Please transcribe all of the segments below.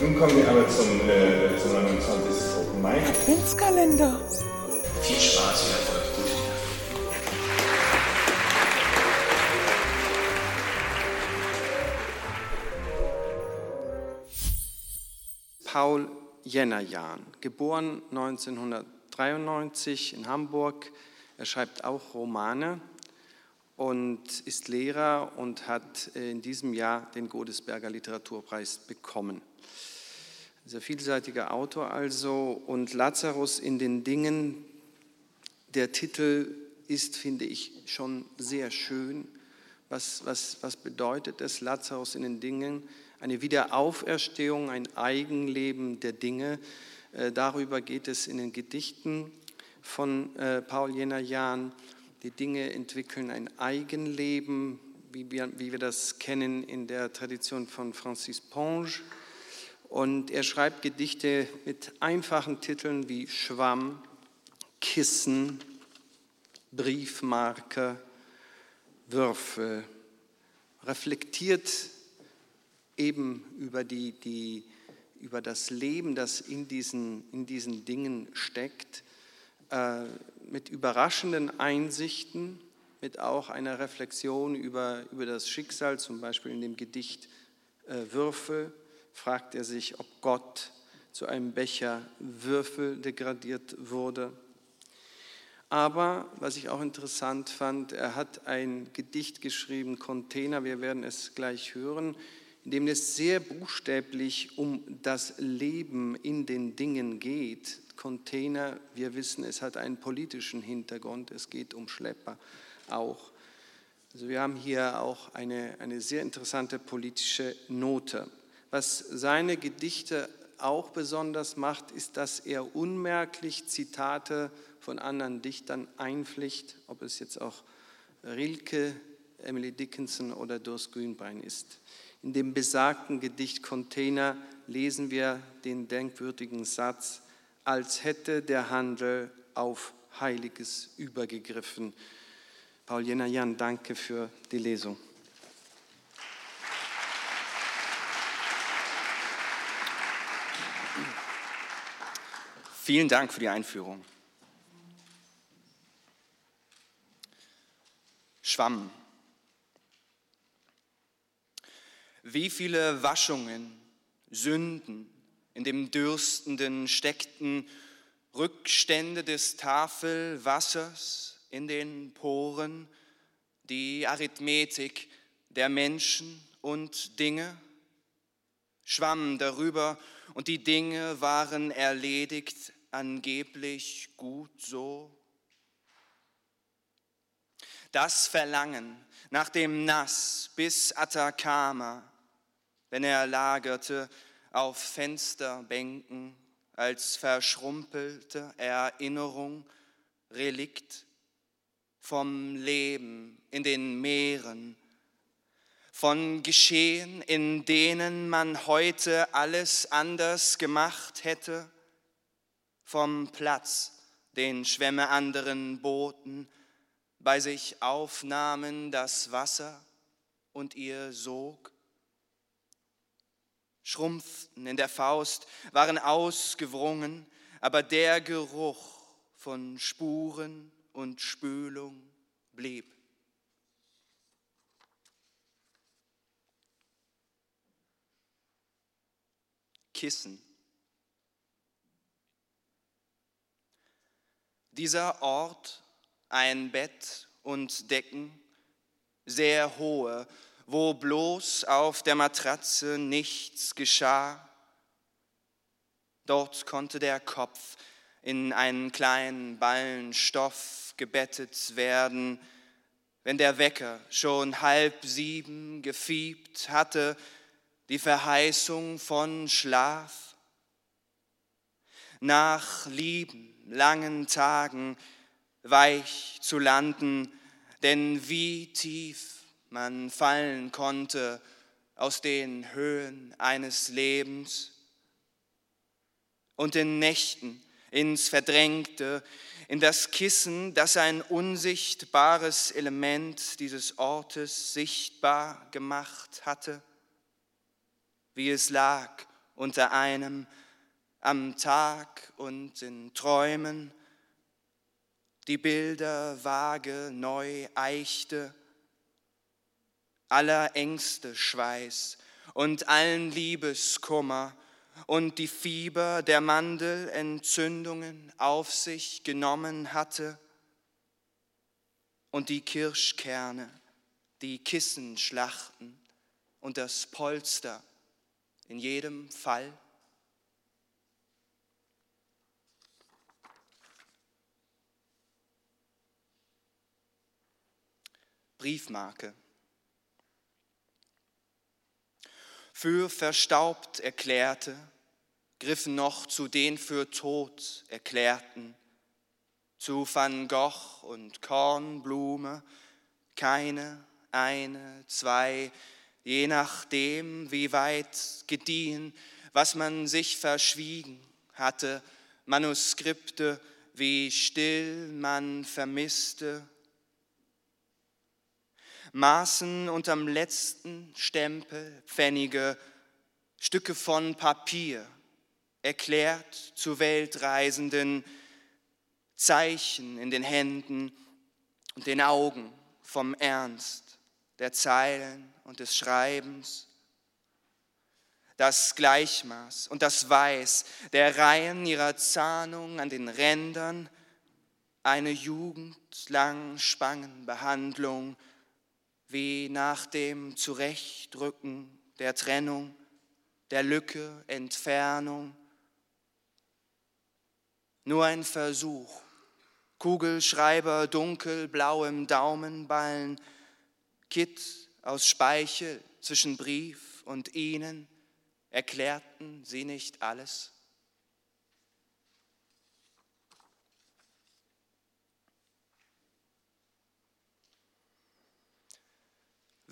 Nun kommen wir aber zum, äh, zum 29. Open Mai. Adventskalender. Viel Spaß und Erfolg. Gute Nacht. Paul Jennerjahn, geboren 1993 in Hamburg. Er schreibt auch Romane und ist Lehrer und hat in diesem Jahr den Godesberger Literaturpreis bekommen. Sehr vielseitiger Autor also und Lazarus in den Dingen. Der Titel ist, finde ich, schon sehr schön. Was, was, was bedeutet es, Lazarus in den Dingen? Eine Wiederauferstehung, ein Eigenleben der Dinge. Äh, darüber geht es in den Gedichten von äh, Paul Jenner-Jahn. Die Dinge entwickeln ein Eigenleben, wie wir, wie wir das kennen in der Tradition von Francis Ponge. Und er schreibt Gedichte mit einfachen Titeln wie Schwamm, Kissen, Briefmarke, Würfel. Reflektiert eben über, die, die, über das Leben, das in diesen, in diesen Dingen steckt, äh, mit überraschenden Einsichten, mit auch einer Reflexion über, über das Schicksal, zum Beispiel in dem Gedicht äh, Würfel, fragt er sich, ob Gott zu einem Becher Würfel degradiert wurde. Aber was ich auch interessant fand, er hat ein Gedicht geschrieben, Container, wir werden es gleich hören, in dem es sehr buchstäblich um das Leben in den Dingen geht. Container, wir wissen, es hat einen politischen Hintergrund, es geht um Schlepper auch. Also wir haben hier auch eine, eine sehr interessante politische Note. Was seine Gedichte auch besonders macht, ist, dass er unmerklich Zitate von anderen Dichtern einpflicht, ob es jetzt auch Rilke, Emily Dickinson oder Durst Grünbein ist. In dem besagten Gedicht Container lesen wir den denkwürdigen Satz, als hätte der Handel auf Heiliges übergegriffen. Paul Jenner-Jan, danke für die Lesung. Vielen Dank für die Einführung. Schwamm. Wie viele Waschungen, Sünden in dem Dürstenden steckten, Rückstände des Tafelwassers in den Poren, die Arithmetik der Menschen und Dinge, schwamm darüber und die Dinge waren erledigt, angeblich gut so. Das Verlangen nach dem Nass bis Atacama, wenn er lagerte auf Fensterbänken als verschrumpelte Erinnerung, Relikt vom Leben in den Meeren, von Geschehen, in denen man heute alles anders gemacht hätte, vom Platz, den Schwämme anderen boten, bei sich aufnahmen das Wasser und ihr sog, schrumpften in der Faust, waren ausgewrungen, aber der Geruch von Spuren und Spülung blieb. Kissen. Dieser Ort, ein Bett und Decken, sehr hohe, wo bloß auf der Matratze nichts geschah. Dort konnte der Kopf in einen kleinen Ballen Stoff gebettet werden, wenn der Wecker schon halb sieben gefiebt hatte, die Verheißung von Schlaf. Nach lieben, langen Tagen weich zu landen, denn wie tief man fallen konnte aus den Höhen eines Lebens und in Nächten ins Verdrängte, in das Kissen, das ein unsichtbares Element dieses Ortes sichtbar gemacht hatte wie es lag unter einem am Tag und in Träumen, die Bilder vage neu eichte, aller Ängste Schweiß und allen Liebeskummer und die Fieber der Mandelentzündungen auf sich genommen hatte und die Kirschkerne, die Kissenschlachten und das Polster in jedem Fall. Briefmarke. Für verstaubt erklärte, griffen noch zu den für tot erklärten, zu Van Gogh und Kornblume, keine, eine, zwei, je nachdem, wie weit gediehen, was man sich verschwiegen hatte, Manuskripte, wie still man vermisste, Maßen unterm letzten Stempel, Pfennige, Stücke von Papier, erklärt zu Weltreisenden, Zeichen in den Händen und den Augen vom Ernst der Zeilen und des Schreibens, das Gleichmaß und das Weiß der Reihen ihrer Zahnung an den Rändern, eine jugendlang Spangenbehandlung, wie nach dem Zurechtrücken der Trennung, der Lücke, Entfernung. Nur ein Versuch, Kugelschreiber dunkelblauem Daumenballen, Kitt aus Speichel zwischen Brief und ihnen, erklärten sie nicht alles?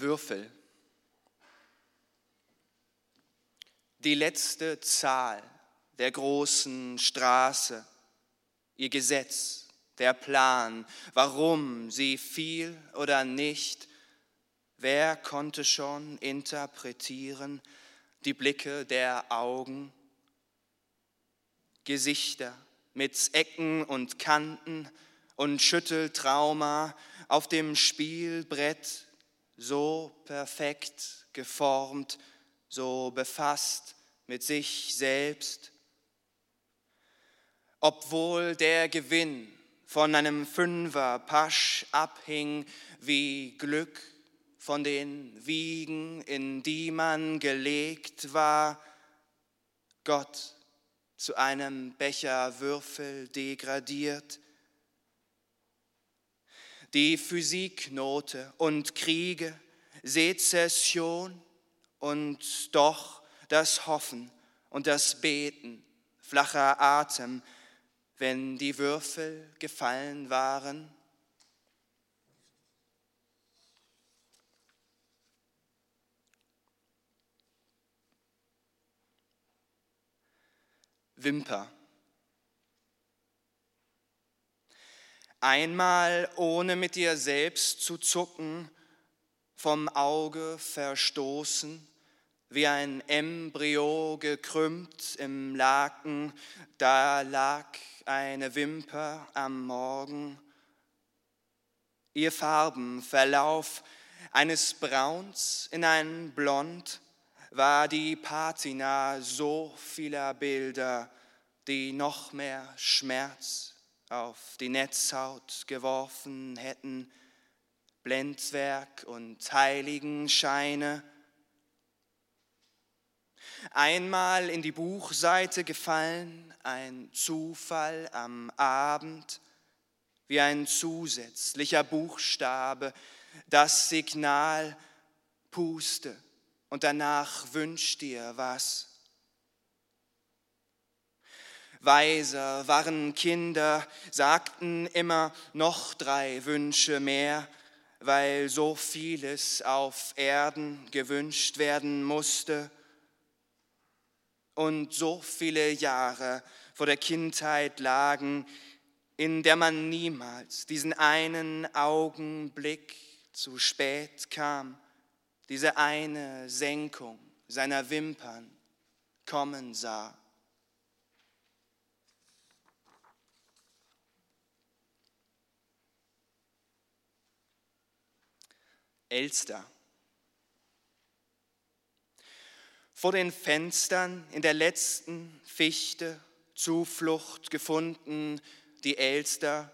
Würfel. Die letzte Zahl der großen Straße, ihr Gesetz, der Plan, warum sie fiel oder nicht, wer konnte schon interpretieren die Blicke der Augen, Gesichter mit Ecken und Kanten und Schütteltrauma auf dem Spielbrett so perfekt geformt, so befasst mit sich selbst, obwohl der Gewinn von einem Fünfer Pasch abhing wie Glück von den Wiegen, in die man gelegt war, Gott zu einem Becher Würfel degradiert, die Physiknote und Kriege, Sezession und doch das Hoffen und das Beten, flacher Atem, wenn die Würfel gefallen waren. Wimper. Einmal ohne mit dir selbst zu zucken, vom Auge verstoßen, wie ein Embryo gekrümmt im Laken, da lag eine Wimper am Morgen. Ihr Farbenverlauf eines Brauns in ein Blond war die Patina so vieler Bilder, die noch mehr Schmerz auf die Netzhaut geworfen hätten, Blendwerk und Heiligenscheine. Einmal in die Buchseite gefallen, ein Zufall am Abend, wie ein zusätzlicher Buchstabe, das Signal puste und danach wünsch dir was. Weiser waren Kinder, sagten immer noch drei Wünsche mehr, weil so vieles auf Erden gewünscht werden musste und so viele Jahre vor der Kindheit lagen, in der man niemals diesen einen Augenblick zu spät kam, diese eine Senkung seiner Wimpern kommen sah. Elster. Vor den Fenstern in der letzten Fichte Zuflucht gefunden, die Elster,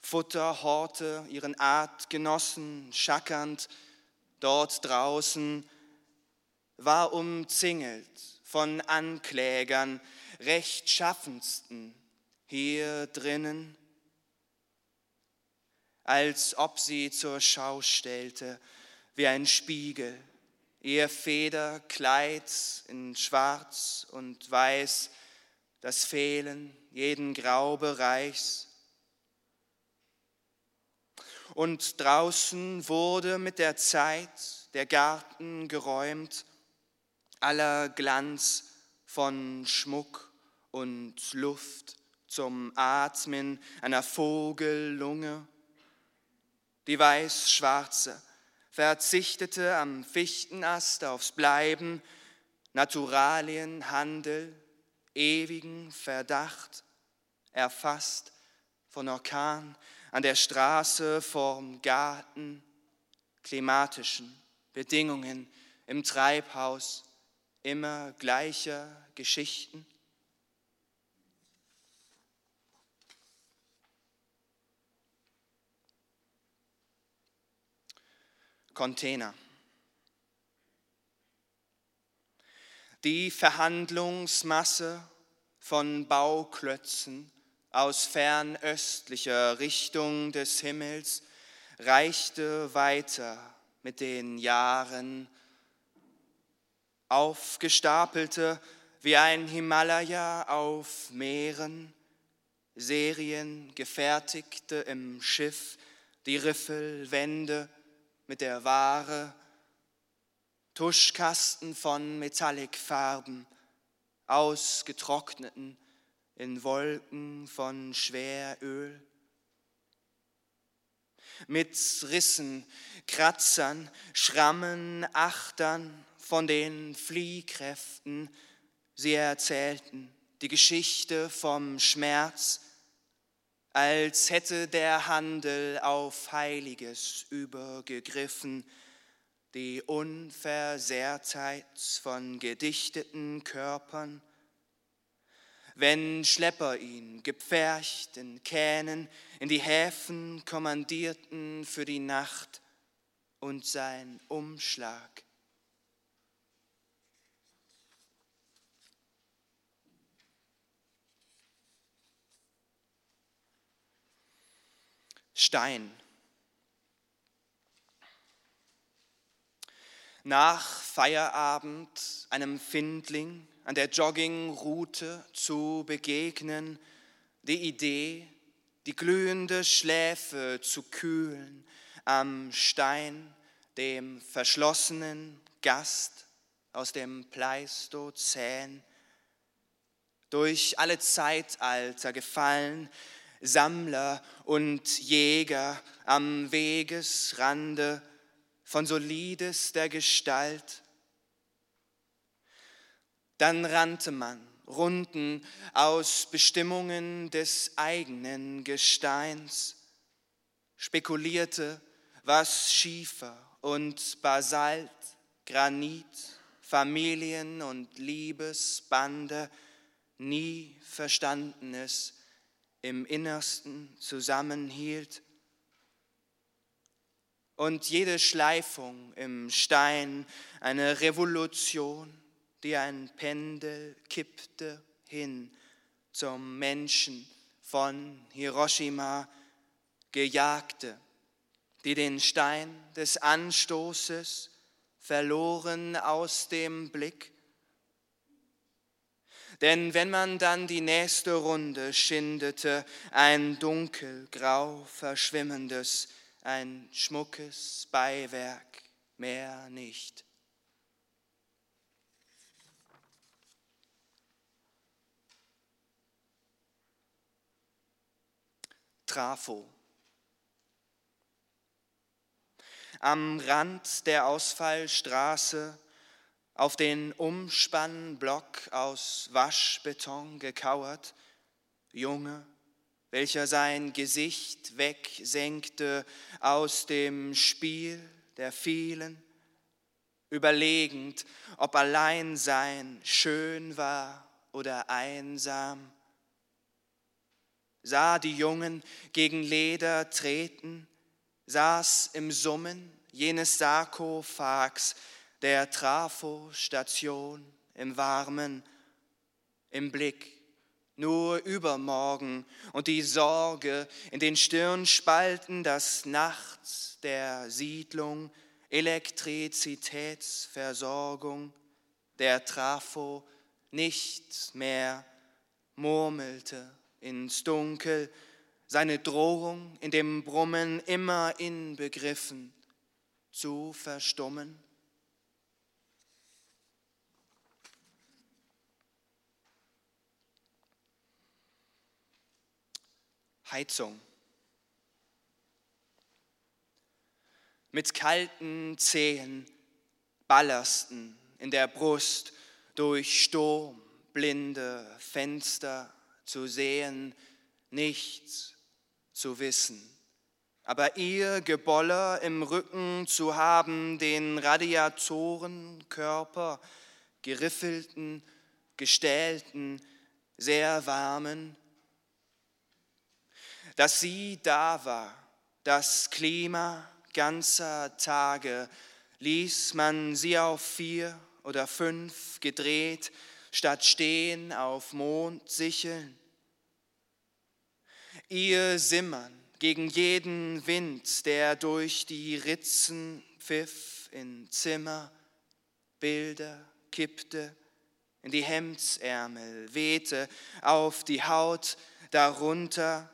Futter, Horte, ihren Artgenossen schackernd, dort draußen, war umzingelt von Anklägern, rechtschaffensten hier drinnen, als ob sie zur Schau stellte, wie ein Spiegel, ihr Federkleid in Schwarz und Weiß, das Fehlen jeden Graubereichs. Und draußen wurde mit der Zeit der Garten geräumt, aller Glanz von Schmuck und Luft zum Atmen einer Vogellunge. Die weiß-schwarze verzichtete am Fichtenast aufs Bleiben, Naturalienhandel, ewigen Verdacht, erfasst von Orkan an der Straße vorm Garten, klimatischen Bedingungen im Treibhaus, immer gleicher Geschichten? Container. Die Verhandlungsmasse von Bauklötzen aus fernöstlicher Richtung des Himmels reichte weiter mit den Jahren aufgestapelte wie ein Himalaya auf Meeren, Serien gefertigte im Schiff, die Riffelwände mit der Ware, Tuschkasten von Metallicfarben, ausgetrockneten in Wolken von Schweröl mit Rissen, Kratzern, Schrammen, Achtern, von den Fliehkräften. Sie erzählten die Geschichte vom Schmerz, als hätte der Handel auf Heiliges übergegriffen, die Unversehrtheit von gedichteten Körpern. Wenn Schlepper ihn gepfercht in Kähnen in die Häfen kommandierten für die Nacht und sein Umschlag Stein. Nach Feierabend einem Findling an der Joggingroute zu begegnen, die Idee, die glühende Schläfe zu kühlen am Stein, dem verschlossenen Gast aus dem Pleistozän, durch alle Zeitalter gefallen, Sammler und Jäger am Wegesrande von solidester Gestalt. Dann rannte man Runden aus Bestimmungen des eigenen Gesteins, spekulierte, was Schiefer und Basalt, Granit, Familien und Liebesbande nie Verstandenes im Innersten zusammenhielt. Und jede Schleifung im Stein eine Revolution, die ein Pendel kippte hin zum Menschen von Hiroshima gejagte, die den Stein des Anstoßes verloren aus dem Blick denn wenn man dann die nächste Runde schindete, ein dunkelgrau verschwimmendes, ein schmuckes Beiwerk, mehr nicht. Trafo. Am Rand der Ausfallstraße auf den Umspannblock aus Waschbeton gekauert, Junge, welcher sein Gesicht wegsenkte aus dem Spiel der vielen, überlegend, ob Alleinsein schön war oder einsam, sah die Jungen gegen Leder treten, saß im Summen jenes Sarkophags der Trafo-Station im Warmen, im Blick nur übermorgen und die Sorge in den Stirnspalten, dass nachts der Siedlung Elektrizitätsversorgung der Trafo nicht mehr murmelte ins Dunkel, seine Drohung in dem Brummen immer inbegriffen zu verstummen? Heizung. Mit kalten Zehen, Ballasten in der Brust, durch Sturm, blinde Fenster zu sehen, nichts zu wissen. Aber ihr Geboller im Rücken zu haben, den Radiatorenkörper, geriffelten, gestählten, sehr warmen, dass sie da war, das Klima ganzer Tage, ließ man sie auf vier oder fünf gedreht, statt stehen auf Mondsicheln. Ihr Simmern gegen jeden Wind, der durch die Ritzen pfiff in Zimmer, Bilder kippte, in die Hemdsärmel wehte, auf die Haut darunter,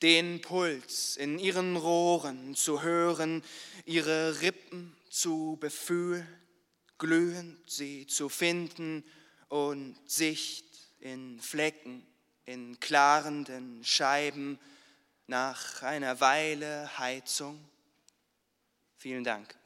den Puls in ihren Rohren zu hören, ihre Rippen zu befühlen, glühend sie zu finden und Sicht in Flecken, in klarenden Scheiben nach einer Weile Heizung. Vielen Dank.